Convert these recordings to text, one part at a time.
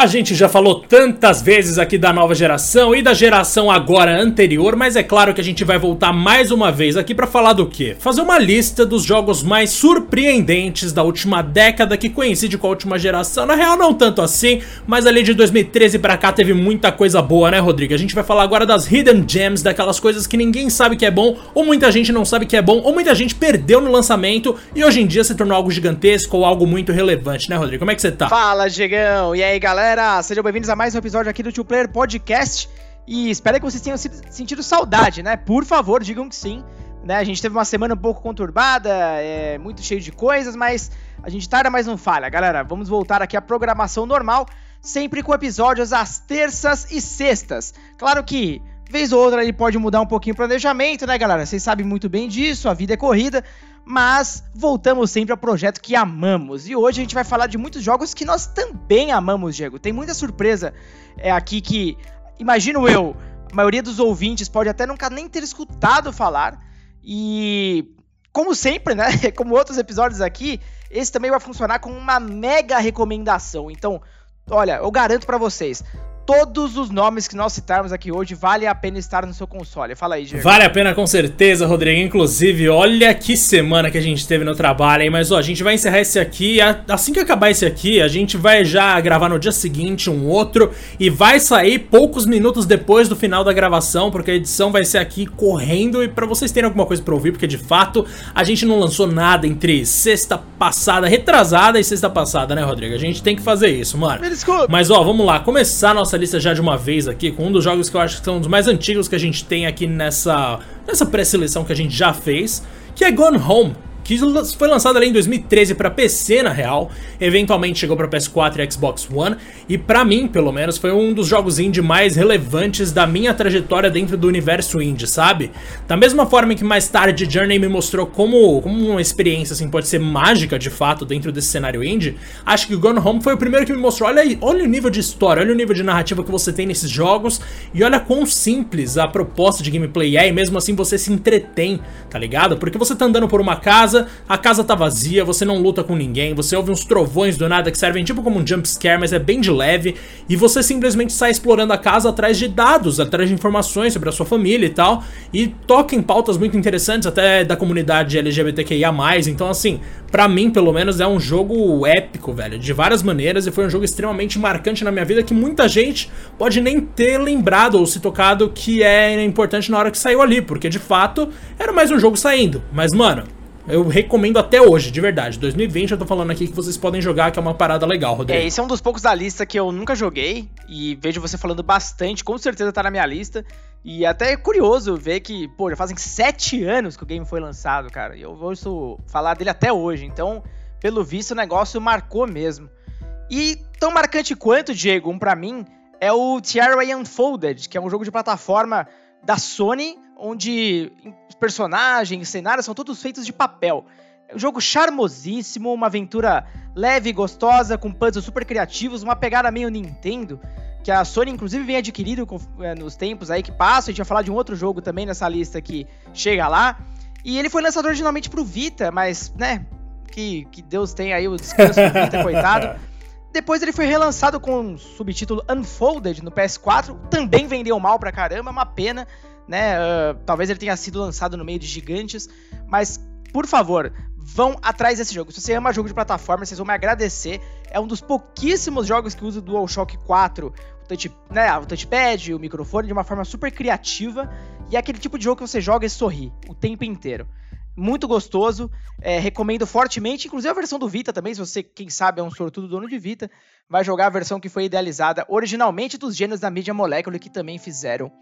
A gente já falou tantas vezes aqui da nova geração e da geração agora anterior, mas é claro que a gente vai voltar mais uma vez aqui para falar do quê? Fazer uma lista dos jogos mais surpreendentes da última década que coincide com a última geração. Na real, não tanto assim, mas ali de 2013 para cá teve muita coisa boa, né, Rodrigo? A gente vai falar agora das Hidden Gems, daquelas coisas que ninguém sabe que é bom, ou muita gente não sabe que é bom, ou muita gente perdeu no lançamento e hoje em dia se tornou algo gigantesco ou algo muito relevante, né, Rodrigo? Como é que você tá? Fala, Diegão! E aí, galera? Galera, sejam bem-vindos a mais um episódio aqui do Two Player Podcast. E espero que vocês tenham sentido saudade, né? Por favor, digam que sim. Né? A gente teve uma semana um pouco conturbada, é, muito cheio de coisas, mas a gente tarda, mas não falha. Galera, vamos voltar aqui à programação normal, sempre com episódios às terças e sextas. Claro que vez ou outra ele pode mudar um pouquinho o planejamento, né, galera? Vocês sabem muito bem disso, a vida é corrida, mas voltamos sempre ao projeto que amamos. E hoje a gente vai falar de muitos jogos que nós também amamos, Diego. Tem muita surpresa é, aqui que, imagino eu, a maioria dos ouvintes pode até nunca nem ter escutado falar. E, como sempre, né, como outros episódios aqui, esse também vai funcionar como uma mega recomendação. Então, olha, eu garanto para vocês, todos os nomes que nós citarmos aqui hoje vale a pena estar no seu console. Fala aí, Diego. Vale a pena com certeza, Rodrigo. Inclusive, olha que semana que a gente teve no trabalho, hein? Mas ó, a gente vai encerrar esse aqui. Assim que acabar esse aqui, a gente vai já gravar no dia seguinte um outro e vai sair poucos minutos depois do final da gravação, porque a edição vai ser aqui correndo e para vocês terem alguma coisa para ouvir, porque de fato a gente não lançou nada entre sexta passada, retrasada e sexta passada, né, Rodrigo? A gente tem que fazer isso, mano. Mas ó, vamos lá, começar nossa lista já de uma vez aqui com um dos jogos que eu acho que são os mais antigos que a gente tem aqui nessa, nessa pré-seleção que a gente já fez, que é Gone Home que foi lançado ali em 2013 para PC na real, eventualmente chegou para PS4 e Xbox One, e para mim, pelo menos, foi um dos jogos indie mais relevantes da minha trajetória dentro do universo indie, sabe? Da mesma forma que mais tarde Journey me mostrou como, como uma experiência assim pode ser mágica de fato dentro desse cenário indie, acho que Gone Home foi o primeiro que me mostrou, olha aí, olha o nível de história, olha o nível de narrativa que você tem nesses jogos, e olha quão simples a proposta de gameplay é, e mesmo assim você se entretém, tá ligado? Porque você tá andando por uma casa, casa, a casa tá vazia, você não luta com ninguém, você ouve uns trovões do nada que servem tipo como um jump scare, mas é bem de leve, e você simplesmente sai explorando a casa atrás de dados, atrás de informações sobre a sua família e tal, e toca em pautas muito interessantes até da comunidade LGBTQIA+, então assim, pra mim pelo menos é um jogo épico, velho, de várias maneiras, e foi um jogo extremamente marcante na minha vida que muita gente pode nem ter lembrado ou se tocado que é importante na hora que saiu ali, porque de fato era mais um jogo saindo, mas mano, eu recomendo até hoje, de verdade. 2020 eu tô falando aqui que vocês podem jogar, que é uma parada legal, Rodrigo. É, esse é um dos poucos da lista que eu nunca joguei e vejo você falando bastante, com certeza tá na minha lista. E até é curioso ver que, pô, já fazem sete anos que o game foi lançado, cara. E eu ouço falar dele até hoje. Então, pelo visto, o negócio marcou mesmo. E tão marcante quanto, Diego, um pra mim, é o Terraway Unfolded, que é um jogo de plataforma da Sony, onde personagens, cenários são todos feitos de papel. É um jogo charmosíssimo, uma aventura leve e gostosa, com puzzles super criativos, uma pegada meio Nintendo, que a Sony inclusive vem adquirindo é, nos tempos aí que passam. A gente vai falar de um outro jogo também nessa lista que chega lá. E ele foi lançado originalmente pro Vita, mas, né, que, que Deus tenha aí o descanso do Vita, coitado. Depois ele foi relançado com o subtítulo Unfolded no PS4, também vendeu mal pra caramba, uma pena né? Uh, talvez ele tenha sido lançado no meio de gigantes, mas por favor, vão atrás desse jogo. Se você ama jogo de plataforma, vocês vão me agradecer. É um dos pouquíssimos jogos que usa o DualShock 4, o, touch, né, o touchpad, o microfone de uma forma super criativa. E é aquele tipo de jogo que você joga e sorri o tempo inteiro. Muito gostoso, é, recomendo fortemente, inclusive a versão do Vita também, se você, quem sabe, é um sortudo dono de Vita, vai jogar a versão que foi idealizada originalmente dos gênios da Media Molecule que também fizeram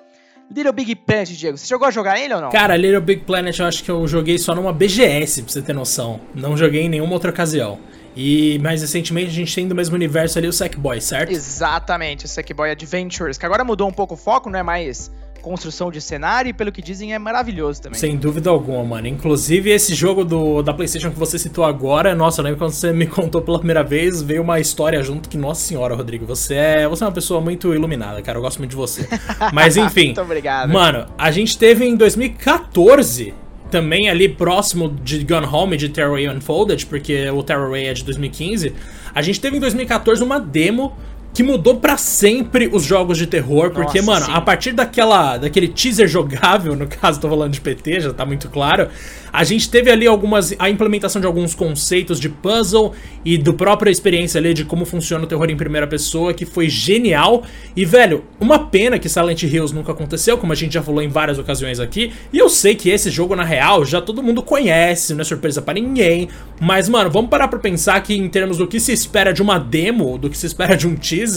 Little Big Planet, Diego, você chegou a jogar ele ou não? Cara, Little Big Planet eu acho que eu joguei só numa BGS, pra você ter noção. Não joguei em nenhuma outra ocasião. E mais recentemente a gente tem do mesmo universo ali o Sackboy, certo? Exatamente, o Sackboy Adventures, que agora mudou um pouco o foco, não é mais construção de cenário e pelo que dizem é maravilhoso também. Sem dúvida alguma, mano. Inclusive esse jogo do, da PlayStation que você citou agora, nossa, eu lembro quando você me contou pela primeira vez, veio uma história junto que, nossa senhora, Rodrigo, você é, você é uma pessoa muito iluminada, cara. Eu gosto muito de você. Mas enfim. muito obrigado. Mano, a gente teve em 2014 também ali próximo de Gun Home e de Terraway Unfolded, porque o Terraway é de 2015. A gente teve em 2014 uma demo que mudou para sempre os jogos de terror, porque, Nossa, mano, sim. a partir daquela daquele teaser jogável, no caso tô falando de PT, já tá muito claro, a gente teve ali algumas a implementação de alguns conceitos de puzzle e do própria experiência ali de como funciona o terror em primeira pessoa, que foi genial. E velho, uma pena que Silent Hills nunca aconteceu, como a gente já falou em várias ocasiões aqui. E eu sei que esse jogo na real já todo mundo conhece, não é surpresa para ninguém, mas mano, vamos parar para pensar que em termos do que se espera de uma demo, do que se espera de um teaser,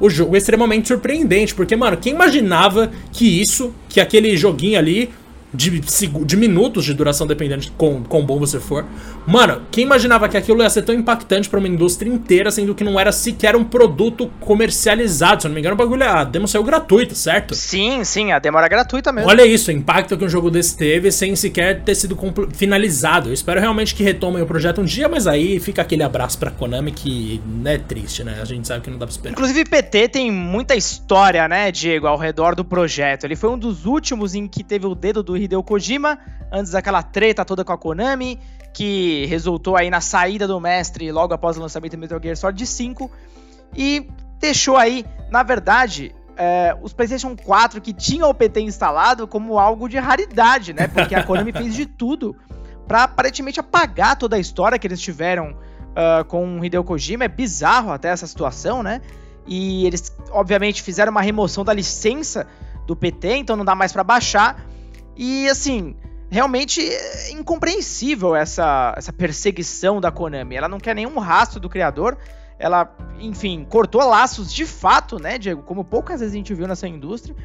o jogo é extremamente surpreendente, porque mano, quem imaginava que isso, que aquele joguinho ali de, de minutos de duração, dependendo de quão, quão bom você for. Mano, quem imaginava que aquilo ia ser tão impactante para uma indústria inteira, sendo que não era sequer um produto comercializado? Se eu não me engano, o bagulho, a demo saiu gratuita, certo? Sim, sim, a demo era gratuita mesmo. Olha isso, o impacto que um jogo desse teve sem sequer ter sido finalizado. Eu espero realmente que retomem o projeto um dia, mas aí fica aquele abraço pra Konami que é triste, né? A gente sabe que não dá pra esperar. Inclusive, PT tem muita história, né, Diego, ao redor do projeto. Ele foi um dos últimos em que teve o dedo do Hideo Kojima, antes daquela treta toda com a Konami, que resultou aí na saída do mestre logo após o lançamento do Metal Gear Solid 5, e deixou aí, na verdade, é, os PlayStation 4 que tinham o PT instalado como algo de raridade, né? Porque a Konami fez de tudo para aparentemente apagar toda a história que eles tiveram uh, com o Hideo Kojima. É bizarro até essa situação, né? E eles, obviamente, fizeram uma remoção da licença do PT, então não dá mais para baixar. E assim, realmente é incompreensível essa, essa perseguição da Konami. Ela não quer nenhum rastro do criador. Ela, enfim, cortou laços de fato, né, Diego? Como poucas vezes a gente viu nessa indústria.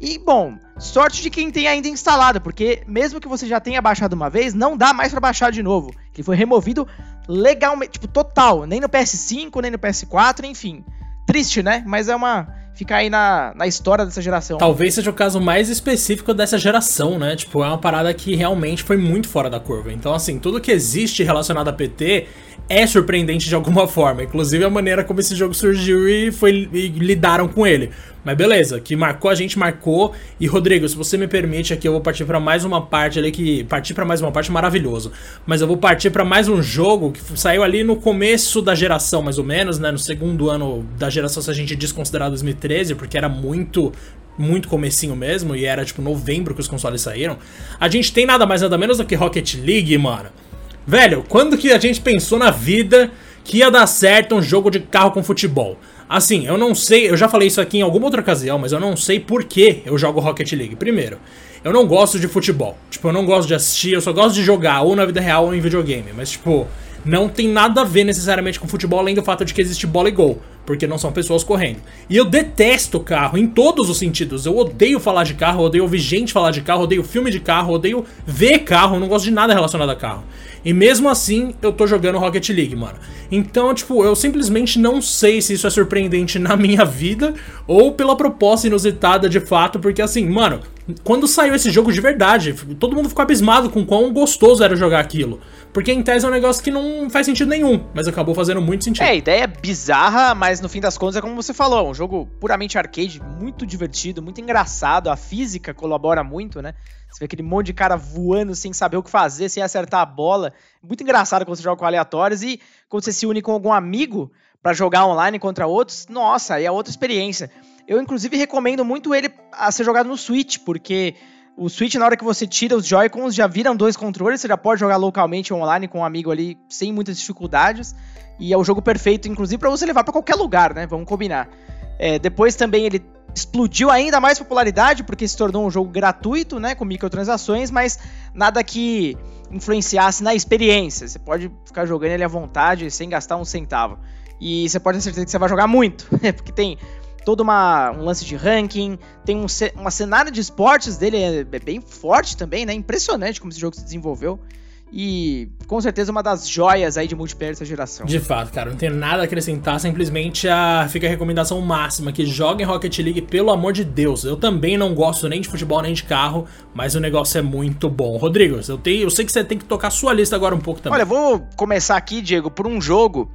E, bom, sorte de quem tem ainda instalado, porque mesmo que você já tenha baixado uma vez, não dá mais para baixar de novo. Ele foi removido legalmente, tipo, total. Nem no PS5, nem no PS4, enfim. Triste, né? Mas é uma ficar aí na, na história dessa geração. Talvez seja o caso mais específico dessa geração, né? Tipo, é uma parada que realmente foi muito fora da curva. Então, assim, tudo que existe relacionado a PT é surpreendente de alguma forma. Inclusive a maneira como esse jogo surgiu e, foi, e lidaram com ele. Mas beleza, que marcou a gente, marcou. E Rodrigo, se você me permite aqui, eu vou partir para mais uma parte ali que partir para mais uma parte maravilhoso. Mas eu vou partir para mais um jogo que saiu ali no começo da geração, mais ou menos, né, no segundo ano da geração se a gente desconsiderar 2013, porque era muito muito comecinho mesmo e era tipo novembro que os consoles saíram. A gente tem nada mais nada menos do que Rocket League, mano. Velho, quando que a gente pensou na vida que ia dar certo um jogo de carro com futebol? Assim, eu não sei, eu já falei isso aqui em alguma outra ocasião, mas eu não sei por que eu jogo Rocket League. Primeiro, eu não gosto de futebol. Tipo, eu não gosto de assistir, eu só gosto de jogar, ou na vida real ou em videogame. Mas, tipo, não tem nada a ver necessariamente com futebol, além do fato de que existe bola e gol, porque não são pessoas correndo. E eu detesto carro em todos os sentidos. Eu odeio falar de carro, odeio ouvir gente falar de carro, odeio filme de carro, odeio ver carro, não gosto de nada relacionado a carro. E mesmo assim, eu tô jogando Rocket League, mano. Então, tipo, eu simplesmente não sei se isso é surpreendente na minha vida ou pela proposta inusitada de fato, porque assim, mano, quando saiu esse jogo de verdade, todo mundo ficou abismado com quão gostoso era jogar aquilo. Porque em tese é um negócio que não faz sentido nenhum, mas acabou fazendo muito sentido. É, a ideia é bizarra, mas no fim das contas é como você falou, é um jogo puramente arcade, muito divertido, muito engraçado, a física colabora muito, né? Você vê aquele monte de cara voando sem saber o que fazer, sem acertar a bola. Muito engraçado quando você joga com aleatórios e quando você se une com algum amigo para jogar online contra outros, nossa, aí é outra experiência. Eu, inclusive, recomendo muito ele a ser jogado no Switch, porque o Switch, na hora que você tira os Joy-Cons, já viram dois controles, você já pode jogar localmente online com um amigo ali sem muitas dificuldades. E é o jogo perfeito, inclusive, para você levar para qualquer lugar, né? Vamos combinar. É, depois também ele explodiu ainda mais popularidade, porque se tornou um jogo gratuito, né? Com microtransações, mas nada que influenciasse na experiência. Você pode ficar jogando ele à vontade, sem gastar um centavo. E você pode ter certeza que você vai jogar muito, porque tem todo uma, um lance de ranking, tem um uma cenário de esportes dele é, é bem forte também, né? Impressionante como esse jogo se desenvolveu. E com certeza uma das joias aí de multiplayer dessa geração. De fato, cara, não tem nada a acrescentar, simplesmente a... fica a recomendação máxima que joguem Rocket League, pelo amor de Deus. Eu também não gosto nem de futebol nem de carro, mas o negócio é muito bom. Rodrigo, eu, tenho, eu sei que você tem que tocar sua lista agora um pouco também. Olha, eu vou começar aqui, Diego, por um jogo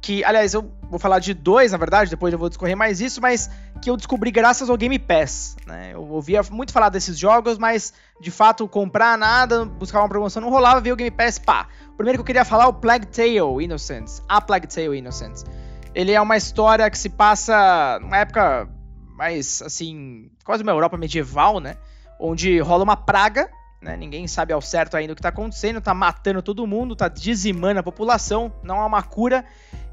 que, aliás, eu vou falar de dois, na verdade, depois eu vou discorrer mais isso, mas que eu descobri graças ao Game Pass. Né? Eu ouvia muito falar desses jogos, mas de fato comprar nada, buscar uma promoção não rolava, ver o Game Pass, pá. O primeiro que eu queria falar é o Plague Tale Innocence, a Plague Tale Innocence, Ele é uma história que se passa numa época mais, assim, quase uma Europa medieval, né? Onde rola uma praga, né? Ninguém sabe ao certo ainda o que tá acontecendo, tá matando todo mundo, tá dizimando a população, não há uma cura.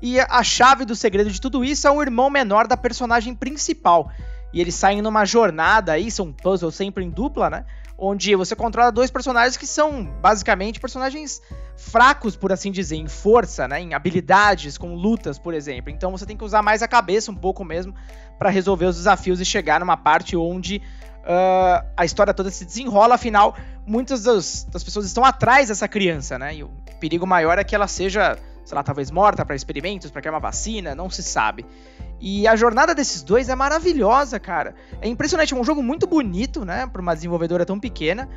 E a chave do segredo de tudo isso é o irmão menor da personagem principal. E eles saem numa jornada aí, são puzzles sempre em dupla, né? Onde você controla dois personagens que são basicamente personagens fracos, por assim dizer, em força, né? Em habilidades, com lutas, por exemplo. Então você tem que usar mais a cabeça um pouco mesmo para resolver os desafios e chegar numa parte onde uh, a história toda se desenrola. Afinal, muitas das, das pessoas estão atrás dessa criança, né? E o perigo maior é que ela seja sei lá, talvez morta para experimentos, para criar uma vacina, não se sabe. E a jornada desses dois é maravilhosa, cara. É impressionante, é um jogo muito bonito, né, para uma desenvolvedora tão pequena.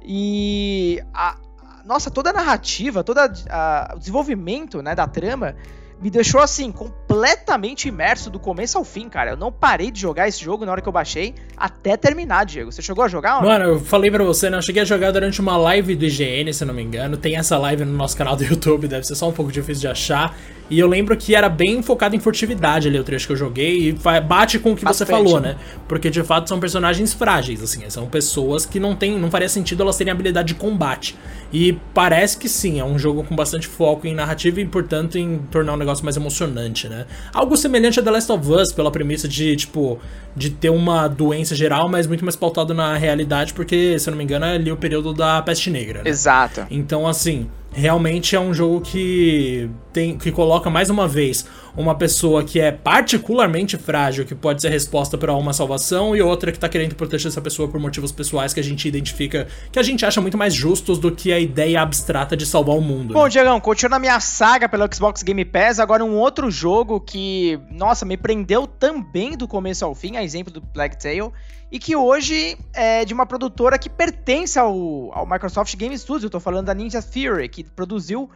E a, nossa, toda a narrativa, todo o desenvolvimento, né, da trama me deixou assim, completamente imerso do começo ao fim, cara. Eu não parei de jogar esse jogo na hora que eu baixei até terminar, Diego. Você chegou a jogar? Mano, eu falei pra você, né? Eu cheguei a jogar durante uma live do IGN, se não me engano. Tem essa live no nosso canal do YouTube, deve ser só um pouco difícil de achar. E eu lembro que era bem focado em furtividade ali o trecho que eu joguei e bate com o que Bastante. você falou, né? Porque de fato são personagens frágeis, assim, são pessoas que não tem, não faria sentido elas terem habilidade de combate. E parece que sim, é um jogo com bastante foco em narrativa e, portanto, em tornar o negócio mais emocionante, né? Algo semelhante a The Last of Us, pela premissa de, tipo, de ter uma doença geral, mas muito mais pautado na realidade, porque, se eu não me engano, é ali o período da peste negra. Né? Exato. Então, assim, realmente é um jogo que tem que coloca mais uma vez uma pessoa que é particularmente frágil, que pode ser resposta para uma salvação, e outra que tá querendo proteger essa pessoa por motivos pessoais que a gente identifica, que a gente acha muito mais justos do que a ideia abstrata de salvar o mundo. Bom, né? Diegão, continuando a minha saga pelo Xbox Game Pass, agora um outro jogo que, nossa, me prendeu também do começo ao fim, a exemplo do Black Tail, e que hoje é de uma produtora que pertence ao, ao Microsoft Game Studios. Eu tô falando da Ninja Theory, que produziu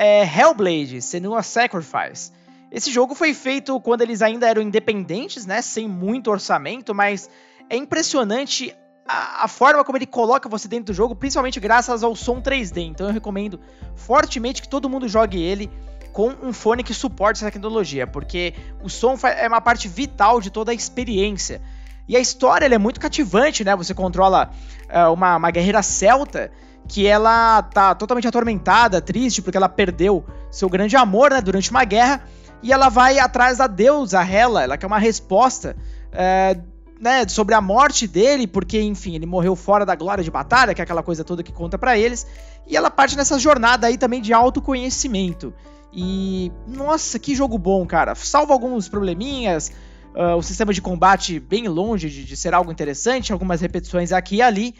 é, Hellblade, Senua Sacrifice. Esse jogo foi feito quando eles ainda eram independentes, né, sem muito orçamento, mas é impressionante a, a, forma como ele coloca você dentro do jogo, principalmente graças ao som 3D. Então eu recomendo fortemente que todo mundo jogue ele com um fone que suporte essa tecnologia, porque o som é uma parte vital de toda a experiência. E a história é muito cativante, né? Você controla uh, uma, uma guerreira celta que ela tá totalmente atormentada, triste, porque ela perdeu seu grande amor, né, durante uma guerra, e ela vai atrás da deusa Hela, ela quer uma resposta, uh, né, sobre a morte dele, porque, enfim, ele morreu fora da glória de batalha, que é aquela coisa toda que conta para eles, e ela parte nessa jornada aí também de autoconhecimento. E, nossa, que jogo bom, cara. Salva alguns probleminhas, uh, o sistema de combate bem longe de, de, ser algo interessante, algumas repetições aqui e ali.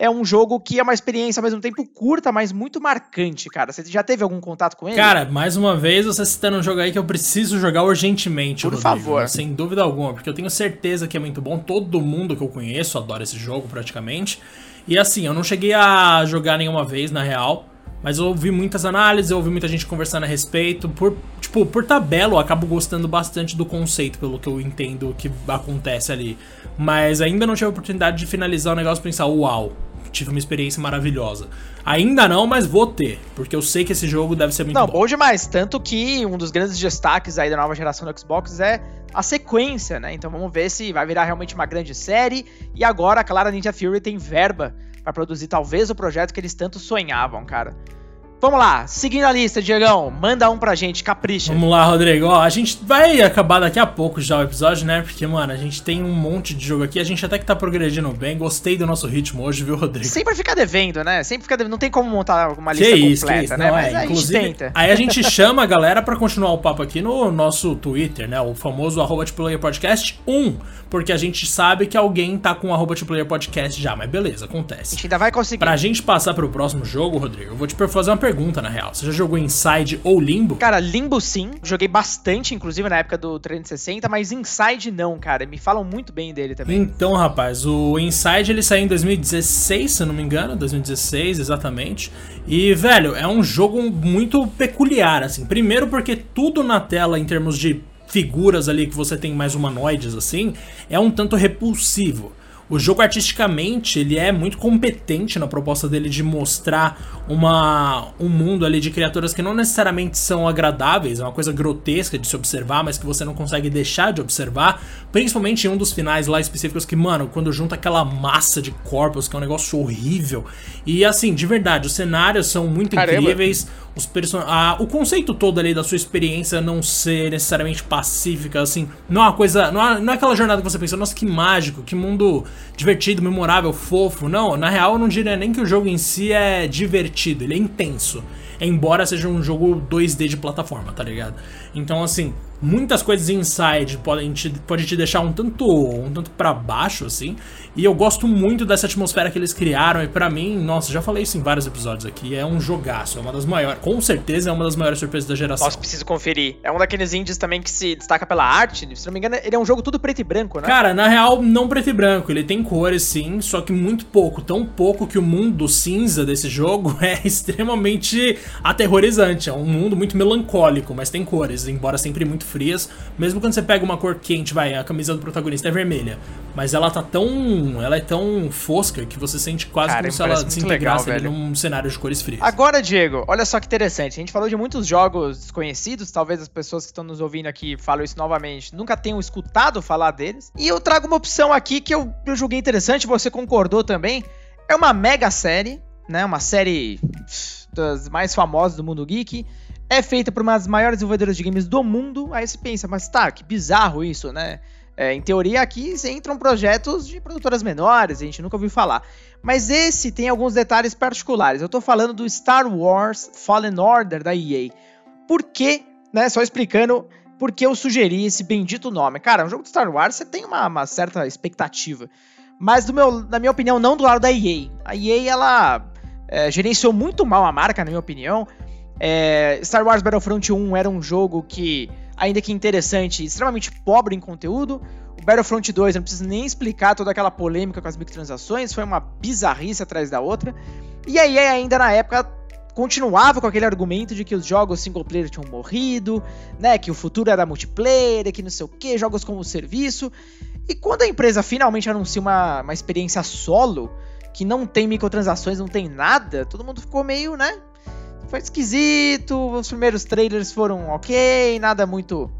É um jogo que é uma experiência ao mesmo tempo curta, mas muito marcante, cara. Você já teve algum contato com ele? Cara, mais uma vez você citando um jogo aí que eu preciso jogar urgentemente, Por Rodrigo, favor. Sem dúvida alguma, porque eu tenho certeza que é muito bom. Todo mundo que eu conheço adora esse jogo praticamente. E assim, eu não cheguei a jogar nenhuma vez, na real. Mas eu ouvi muitas análises, eu ouvi muita gente conversando a respeito. Por, tipo, por tabela, eu acabo gostando bastante do conceito, pelo que eu entendo que acontece ali. Mas ainda não tive a oportunidade de finalizar o negócio e pensar, uau, tive uma experiência maravilhosa. Ainda não, mas vou ter, porque eu sei que esse jogo deve ser muito não, bom. Não, bom demais. Tanto que um dos grandes destaques aí da nova geração do Xbox é a sequência, né? Então vamos ver se vai virar realmente uma grande série. E agora, claro, a Ninja Fury tem verba para produzir talvez o projeto que eles tanto sonhavam, cara. Vamos lá, seguindo a lista, Diegão, manda um pra gente, capricha. Vamos lá, Rodrigo. Ó, a gente vai acabar daqui a pouco já o episódio, né? Porque, mano, a gente tem um monte de jogo aqui, a gente até que tá progredindo bem. Gostei do nosso ritmo hoje, viu, Rodrigo? Sempre fica devendo, né? Sempre fica devendo. Não tem como montar uma lista que isso, completa, que isso. né? Não, Mas é, a gente tenta. Aí a gente chama a galera pra continuar o papo aqui no nosso Twitter, né? O famoso arroba Podcast 1. Porque a gente sabe que alguém tá com o arroba Podcast já, mas beleza, acontece. A gente ainda vai conseguir. Pra gente passar pro próximo jogo, Rodrigo, eu vou te fazer uma pergunta, na real. Você já jogou Inside ou Limbo? Cara, Limbo sim. Joguei bastante, inclusive na época do 360, mas Inside não, cara. Me falam muito bem dele também. Então, rapaz, o Inside ele saiu em 2016, se eu não me engano. 2016, exatamente. E, velho, é um jogo muito peculiar, assim. Primeiro porque tudo na tela, em termos de figuras ali que você tem mais humanoides, assim, é um tanto repulsivo. O jogo artisticamente, ele é muito competente na proposta dele de mostrar uma, um mundo ali de criaturas que não necessariamente são agradáveis, é uma coisa grotesca de se observar, mas que você não consegue deixar de observar, principalmente em um dos finais lá específicos que, mano, quando junta aquela massa de corpos, que é um negócio horrível. E assim, de verdade, os cenários são muito Caramba. incríveis, os person... Ah, o conceito todo ali da sua experiência não ser necessariamente pacífica, assim, não é uma coisa. Não é, não é aquela jornada que você pensa, nossa, que mágico, que mundo divertido, memorável, fofo. Não, na real eu não diria nem que o jogo em si é divertido, ele é intenso. Embora seja um jogo 2D de plataforma, tá ligado? Então, assim, muitas coisas inside podem te, pode te deixar um tanto um tanto para baixo assim. E eu gosto muito dessa atmosfera que eles criaram e para mim, nossa, já falei isso em vários episódios aqui, é um jogaço, é uma das maiores, com certeza é uma das maiores surpresas da geração. Nossa, preciso conferir. É um daqueles indies também que se destaca pela arte, se não me engano, ele é um jogo tudo preto e branco, né? Cara, na real não preto e branco, ele tem cores sim, só que muito pouco, tão pouco que o mundo cinza desse jogo é extremamente aterrorizante, é um mundo muito melancólico, mas tem cores, embora sempre muito frias. Mesmo quando você pega uma cor quente, vai, a camisa do protagonista é vermelha. Mas ela tá tão. Ela é tão fosca que você sente quase Cara, como se ela se integrasse legal, ali num cenário de cores frias. Agora, Diego, olha só que interessante. A gente falou de muitos jogos desconhecidos, talvez as pessoas que estão nos ouvindo aqui falam isso novamente, nunca tenham escutado falar deles. E eu trago uma opção aqui que eu, eu julguei interessante, você concordou também. É uma mega série, né? Uma série das mais famosas do mundo geek é feita por uma das maiores desenvolvedoras de games do mundo. Aí você pensa, mas tá, que bizarro isso, né? É, em teoria, aqui entram projetos de produtoras menores, a gente nunca ouviu falar. Mas esse tem alguns detalhes particulares. Eu tô falando do Star Wars Fallen Order da EA. Por que, né? Só explicando por que eu sugeri esse bendito nome. Cara, um jogo de Star Wars você tem uma, uma certa expectativa. Mas, do meu, na minha opinião, não do lado da EA. A EA, ela é, gerenciou muito mal a marca, na minha opinião. É, Star Wars Battlefront 1 era um jogo que, ainda que interessante, extremamente pobre em conteúdo. O Battlefront 2, eu não preciso nem explicar toda aquela polêmica com as microtransações, foi uma bizarrice atrás da outra. E aí, ainda na época, continuava com aquele argumento de que os jogos single player tinham morrido, né, que o futuro era multiplayer, que não sei o que, jogos como serviço. E quando a empresa finalmente anuncia uma, uma experiência solo, que não tem microtransações, não tem nada, todo mundo ficou meio, né, foi esquisito, os primeiros trailers foram ok, nada muito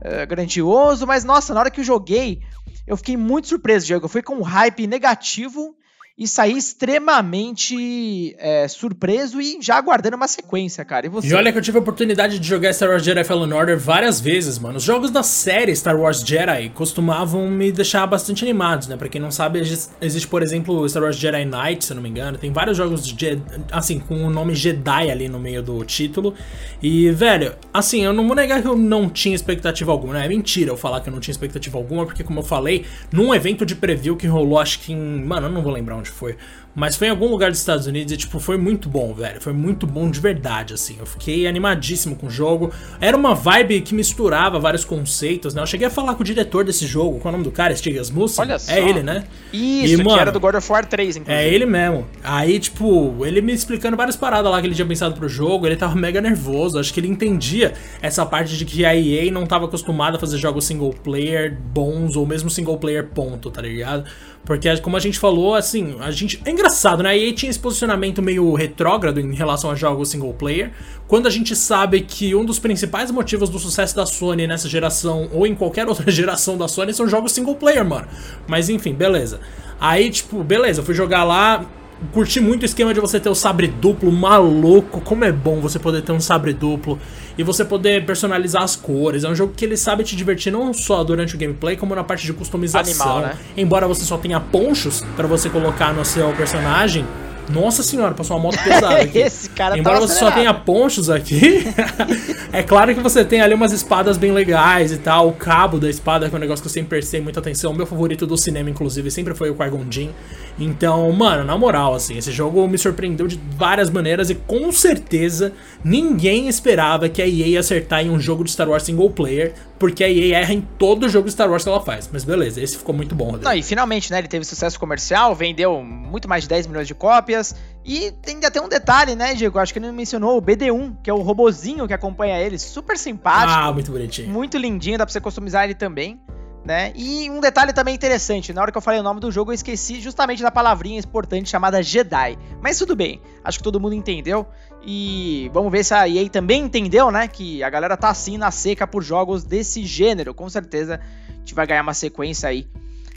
uh, grandioso, mas nossa, na hora que eu joguei, eu fiquei muito surpreso, Diego. Eu fui com um hype negativo e saí extremamente é, surpreso e já aguardando uma sequência, cara. E você? E olha que eu tive a oportunidade de jogar Star Wars Jedi Fallen Order várias vezes, mano. Os jogos da série Star Wars Jedi costumavam me deixar bastante animados, né? Pra quem não sabe, existe, por exemplo, Star Wars Jedi Knight, se eu não me engano. Tem vários jogos, de, assim, com o nome Jedi ali no meio do título. E, velho, assim, eu não vou negar que eu não tinha expectativa alguma, né? É mentira eu falar que eu não tinha expectativa alguma, porque, como eu falei, num evento de preview que rolou, acho que em. Mano, eu não vou lembrar onde foi. Mas foi em algum lugar dos Estados Unidos e, tipo, foi muito bom, velho. Foi muito bom de verdade, assim. Eu fiquei animadíssimo com o jogo. Era uma vibe que misturava vários conceitos, né? Eu cheguei a falar com o diretor desse jogo. Qual é o nome do cara? Stig Asmussen? Olha é só. É ele, né? Isso, e, mano, que era do God of War 3, inclusive. É ele mesmo. Aí, tipo, ele me explicando várias paradas lá que ele tinha pensado pro jogo. Ele tava mega nervoso. Acho que ele entendia essa parte de que a EA não tava acostumada a fazer jogos single player bons ou mesmo single player ponto, tá ligado? Porque, como a gente falou, assim, a gente. É engraçado, né? A EA tinha esse posicionamento meio retrógrado em relação a jogos single player. Quando a gente sabe que um dos principais motivos do sucesso da Sony nessa geração, ou em qualquer outra geração da Sony, são jogos single player, mano. Mas enfim, beleza. Aí, tipo, beleza, eu fui jogar lá, curti muito o esquema de você ter o sabre duplo, maluco. Como é bom você poder ter um sabre duplo e você poder personalizar as cores. É um jogo que ele sabe te divertir não só durante o gameplay, como na parte de customização. Animal, né? Embora você só tenha ponchos para você colocar no seu personagem. Nossa senhora, passou uma moto pesada aqui. Esse cara Embora você acelerado. só tenha ponchos aqui, é claro que você tem ali umas espadas bem legais e tal. O cabo da espada, que é um negócio que eu sempre prestei muita atenção. Meu favorito do cinema, inclusive, sempre foi o Qui-Gon Jinn. Então, mano, na moral, assim, esse jogo me surpreendeu de várias maneiras e com certeza ninguém esperava que a EA ia acertar em um jogo de Star Wars single player, porque a EA erra em todo jogo de Star Wars que ela faz. Mas beleza, esse ficou muito bom. Rodrigo. Não, e finalmente, né, ele teve sucesso comercial, vendeu muito mais de 10 milhões de cópias. E tem ainda tem um detalhe, né, Diego? Acho que ele mencionou o BD1, que é o robozinho que acompanha ele, super simpático. Ah, muito bonitinho. Muito lindinho, dá pra você customizar ele também. Né? E um detalhe também interessante, na hora que eu falei o nome do jogo, eu esqueci justamente da palavrinha importante chamada Jedi. Mas tudo bem, acho que todo mundo entendeu. E vamos ver se a EA também entendeu, né? Que a galera tá assim na seca por jogos desse gênero. Com certeza a gente vai ganhar uma sequência aí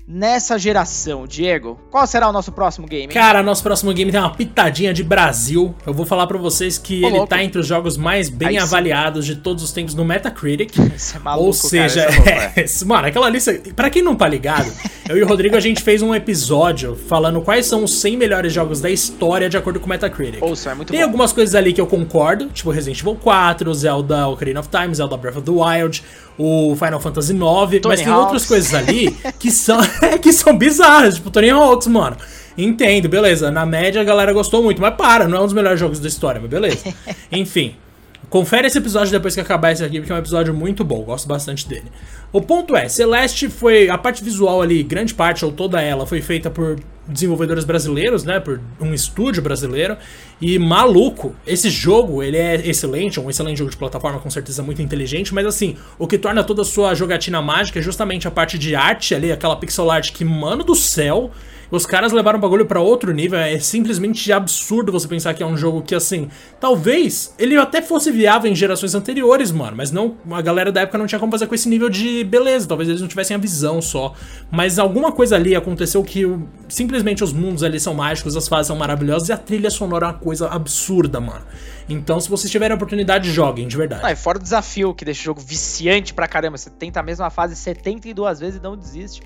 nessa geração. Diego, qual será o nosso próximo game? Cara, nosso próximo game tem uma pitadinha de Brasil. Eu vou falar para vocês que Ô, ele louco. tá entre os jogos mais bem Aí avaliados sim. de todos os tempos no Metacritic. Isso é maluco, Ou seja, cara, é, é. mano, aquela lista. Para quem não tá ligado, eu e o Rodrigo a gente fez um episódio falando quais são os 100 melhores jogos da história de acordo com o Metacritic. Ouça, é muito tem bom. algumas coisas ali que eu concordo, tipo Resident Evil 4, Zelda Ocarina of Time, Zelda Breath of the Wild, o Final Fantasy IX, Tony mas tem outras coisas ali que são, que são bizarras, tipo Tony Hawks, mano. Entendo, beleza. Na média a galera gostou muito, mas para, não é um dos melhores jogos da história, mas beleza. Enfim. Confere esse episódio depois que acabar esse aqui, porque é um episódio muito bom, gosto bastante dele. O ponto é, Celeste foi. A parte visual ali, grande parte ou toda ela, foi feita por desenvolvedores brasileiros, né? Por um estúdio brasileiro. E maluco, esse jogo, ele é excelente, é um excelente jogo de plataforma, com certeza muito inteligente, mas assim, o que torna toda a sua jogatina mágica é justamente a parte de arte ali, aquela pixel art que, mano do céu, os caras levaram o bagulho para outro nível. É simplesmente absurdo você pensar que é um jogo que, assim, talvez ele até fosse viável em gerações anteriores, mano. Mas não, a galera da época não tinha como fazer com esse nível de beleza. Talvez eles não tivessem a visão só. Mas alguma coisa ali aconteceu que simplesmente os mundos ali são mágicos, as fases são maravilhosas e a trilha sonora é uma coisa absurda, mano. Então, se vocês tiverem a oportunidade, joguem, de verdade. Ah, e fora o desafio que deixa o jogo viciante pra caramba. Você tenta a mesma fase 72 vezes e não desiste.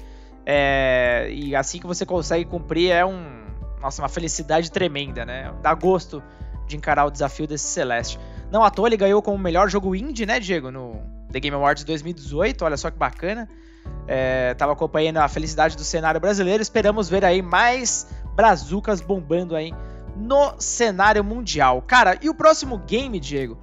É, e assim que você consegue cumprir é um, nossa, uma felicidade tremenda, né? Dá gosto de encarar o desafio desse Celeste. Não à toa ele ganhou como melhor jogo indie, né, Diego, no The Game Awards 2018. Olha só que bacana. É, tava acompanhando a felicidade do cenário brasileiro. Esperamos ver aí mais brazucas bombando aí no cenário mundial. Cara, e o próximo game, Diego?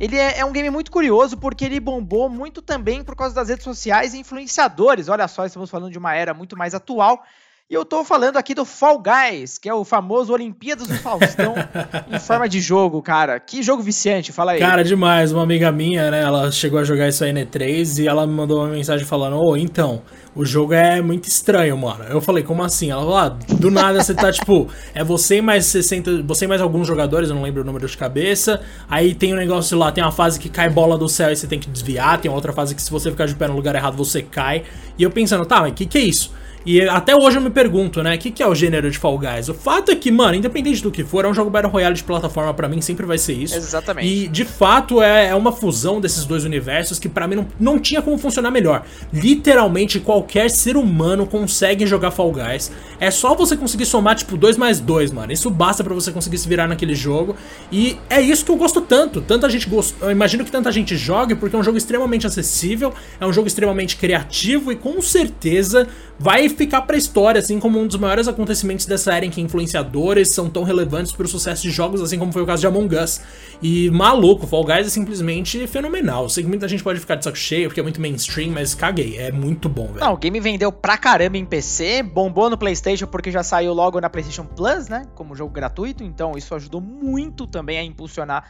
Ele é, é, um game muito curioso porque ele bombou muito também por causa das redes sociais e influenciadores. Olha só, estamos falando de uma era muito mais atual. E eu tô falando aqui do Fall Guys, que é o famoso Olimpíadas do Faustão em forma de jogo, cara. Que jogo viciante, fala aí. Cara, demais. Uma amiga minha, né, ela chegou a jogar isso aí na E3 e ela me mandou uma mensagem falando: Ô, oh, então, o jogo é muito estranho, mano. Eu falei, como assim? Ela falou, ah, do nada você tá, tipo, é você e mais 60, você e mais alguns jogadores, eu não lembro o número de cabeça. Aí tem um negócio lá, tem uma fase que cai bola do céu e você tem que desviar, tem outra fase que se você ficar de pé no lugar errado, você cai. E eu pensando, tá, mas o que, que é isso? E até hoje eu me pergunto, né, o que, que é o gênero de Fall Guys? O fato é que, mano, independente do que for, é um jogo Battle Royale de plataforma para mim, sempre vai ser isso. Exatamente. E, de fato, é, é uma fusão desses dois universos que para mim não, não tinha como funcionar melhor. Literalmente, qualquer ser humano consegue jogar Fall Guys. É só você conseguir somar, tipo, 2 mais 2, mano. Isso basta para você conseguir se virar naquele jogo. E é isso que eu gosto tanto. Tanta gente gosta. Eu imagino que tanta gente jogue, porque é um jogo extremamente acessível, é um jogo extremamente criativo e com certeza vai ficar pra história, assim como um dos maiores acontecimentos dessa era em que influenciadores são tão relevantes pro sucesso de jogos, assim como foi o caso de Among Us. E maluco, Fall Guys é simplesmente fenomenal. sei que muita gente pode ficar de saco cheio porque é muito mainstream, mas caguei, é muito bom, velho. Não, o game vendeu pra caramba em PC, bombou no PlayStation porque já saiu logo na PlayStation Plus, né? Como jogo gratuito, então isso ajudou muito também a impulsionar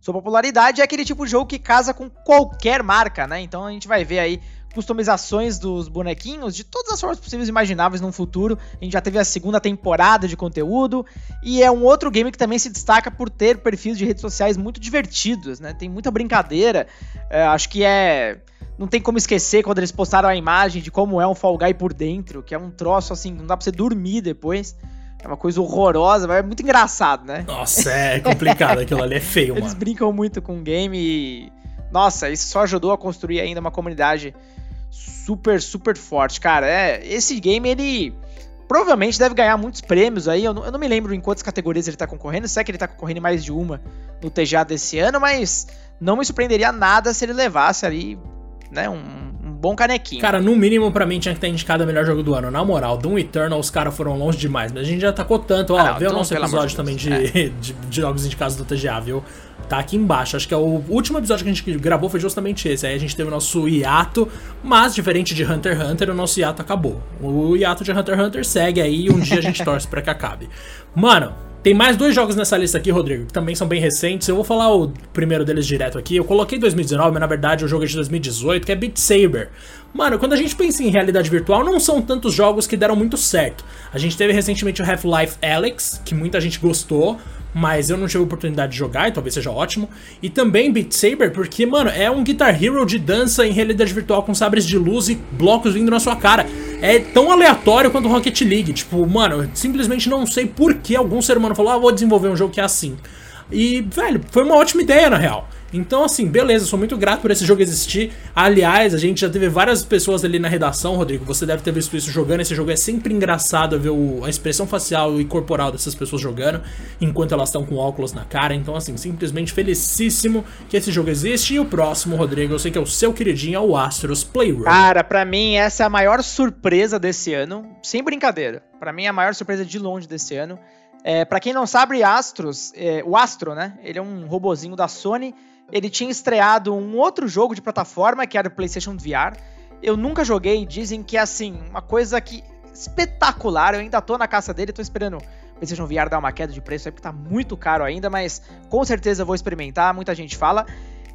sua popularidade. É aquele tipo de jogo que casa com qualquer marca, né? Então a gente vai ver aí customizações dos bonequinhos de todas as formas possíveis e imagináveis no futuro. A gente já teve a segunda temporada de conteúdo e é um outro game que também se destaca por ter perfis de redes sociais muito divertidos, né? Tem muita brincadeira. É, acho que é não tem como esquecer quando eles postaram a imagem de como é um Fall Guy por dentro, que é um troço assim, não dá pra você dormir depois. É uma coisa horrorosa, mas é muito engraçado, né? Nossa, é complicado, aquilo ali é feio, mano. Eles brincam muito com o game e. Nossa, isso só ajudou a construir ainda uma comunidade super, super forte. Cara, é, esse game ele provavelmente deve ganhar muitos prêmios aí. Eu não, eu não, me lembro em quantas categorias ele tá concorrendo. Sei que ele tá concorrendo em mais de uma no TGA desse ano, mas não me surpreenderia nada se ele levasse ali, né, um, um bom canequinho. Cara, no mínimo para mim tinha que ter indicado o melhor jogo do ano. Na moral, Doom Eternal os caras foram longe demais, mas a gente já tacou tanto. Ó, ah, não, vê Doom, o nosso episódio de também de, é. de, de jogos indicados do TGA, viu? Tá aqui embaixo. Acho que é o último episódio que a gente gravou foi justamente esse. Aí a gente teve o nosso hiato, mas diferente de Hunter x Hunter, o nosso hiato acabou. O hiato de Hunter x Hunter segue aí e um dia a gente torce para que acabe. Mano, Tem mais dois jogos nessa lista aqui, Rodrigo, que também são bem recentes. Eu vou falar o primeiro deles direto aqui. Eu coloquei 2019, mas na verdade o jogo é de 2018, que é Beat Saber. Mano, quando a gente pensa em realidade virtual, não são tantos jogos que deram muito certo. A gente teve recentemente o Half-Life Alyx, que muita gente gostou, mas eu não tive a oportunidade de jogar e talvez seja ótimo. E também Beat Saber, porque, mano, é um Guitar Hero de dança em realidade virtual com sabres de luz e blocos vindo na sua cara. É tão aleatório quanto Rocket League. Tipo, mano, simplesmente não sei por que algum ser humano falou, ah, vou desenvolver um jogo que é assim. E, velho, foi uma ótima ideia na real. Então, assim, beleza, sou muito grato por esse jogo existir. Aliás, a gente já teve várias pessoas ali na redação, Rodrigo. Você deve ter visto isso jogando. Esse jogo é sempre engraçado ver o, a expressão facial e corporal dessas pessoas jogando enquanto elas estão com óculos na cara. Então, assim, simplesmente felicíssimo que esse jogo existe. E o próximo, Rodrigo, eu sei que é o seu queridinho, é o Astros Playroom. Cara, pra mim, essa é a maior surpresa desse ano. Sem brincadeira. Pra mim, é a maior surpresa de longe desse ano. É, para quem não sabe, Astros, é, o Astro, né? Ele é um robozinho da Sony ele tinha estreado um outro jogo de plataforma, que era o PlayStation VR. Eu nunca joguei, dizem que é assim, uma coisa que espetacular. Eu ainda tô na caça dele, tô esperando o PlayStation VR dar uma queda de preço aí, porque tá muito caro ainda, mas com certeza vou experimentar, muita gente fala.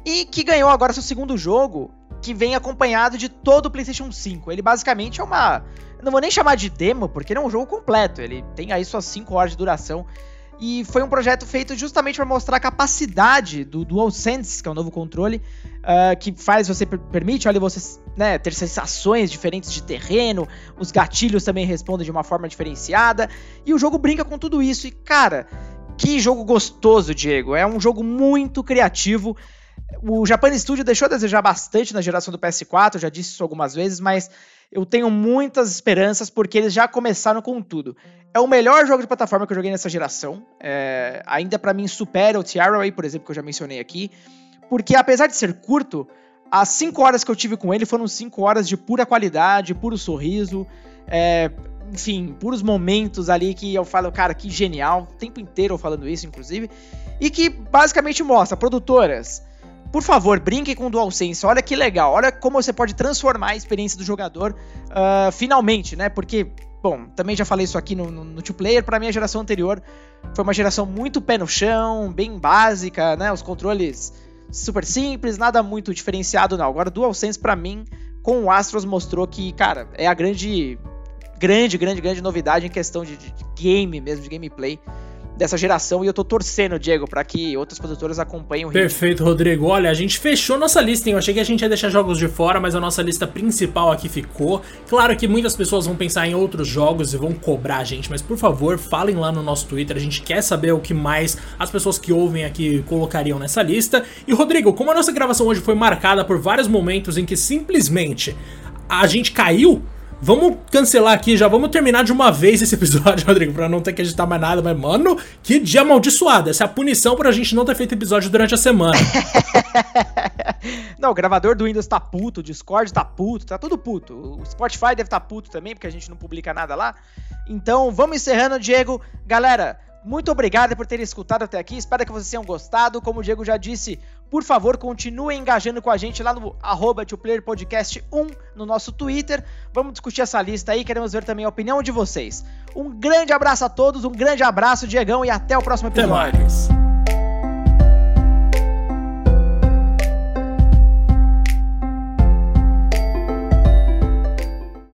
E que ganhou agora seu segundo jogo, que vem acompanhado de todo o PlayStation 5. Ele basicamente é uma. Não vou nem chamar de demo, porque ele é um jogo completo. Ele tem aí suas 5 horas de duração. E foi um projeto feito justamente para mostrar a capacidade do DualSense, que é o novo controle, uh, que faz você permite olha, você né, ter sensações diferentes de terreno, os gatilhos também respondem de uma forma diferenciada, e o jogo brinca com tudo isso. E cara, que jogo gostoso, Diego! É um jogo muito criativo. O Japan Studio deixou a desejar bastante na geração do PS4, já disse isso algumas vezes, mas eu tenho muitas esperanças porque eles já começaram com tudo. É o melhor jogo de plataforma que eu joguei nessa geração. É, ainda para mim supera o Tiaraway, por exemplo, que eu já mencionei aqui. Porque apesar de ser curto, as 5 horas que eu tive com ele foram 5 horas de pura qualidade, puro sorriso. É, enfim, puros momentos ali que eu falo, cara, que genial. O tempo inteiro eu falando isso, inclusive. E que basicamente mostra produtoras por favor, brinque com o DualSense. Olha que legal. Olha como você pode transformar a experiência do jogador uh, finalmente, né? Porque, bom, também já falei isso aqui no, no, no Two Player. Para mim, a geração anterior foi uma geração muito pé no chão, bem básica, né? Os controles super simples, nada muito diferenciado, não. Agora, DualSense, para mim, com o Astros, mostrou que, cara, é a grande, grande, grande, grande novidade em questão de, de game mesmo, de gameplay dessa geração e eu tô torcendo, Diego, para que outras produtoras acompanhem o ritmo. Perfeito, Rodrigo. Olha, a gente fechou nossa lista, hein? Eu achei que a gente ia deixar jogos de fora, mas a nossa lista principal aqui ficou. Claro que muitas pessoas vão pensar em outros jogos e vão cobrar a gente, mas por favor, falem lá no nosso Twitter, a gente quer saber o que mais as pessoas que ouvem aqui colocariam nessa lista. E Rodrigo, como a nossa gravação hoje foi marcada por vários momentos em que simplesmente a gente caiu Vamos cancelar aqui, já vamos terminar de uma vez esse episódio, Rodrigo, pra não ter que editar mais nada. Mas, mano, que dia amaldiçoado. Essa é a punição pra gente não ter feito episódio durante a semana. não, o gravador do Windows tá puto, o Discord tá puto, tá tudo puto. O Spotify deve tá puto também, porque a gente não publica nada lá. Então, vamos encerrando, Diego. Galera, muito obrigado por terem escutado até aqui. Espero que vocês tenham gostado. Como o Diego já disse, por favor, continuem engajando com a gente lá no arroba Podcast 1 no nosso Twitter. Vamos discutir essa lista aí. Queremos ver também a opinião de vocês. Um grande abraço a todos, um grande abraço, Diegão, e até o próximo episódio.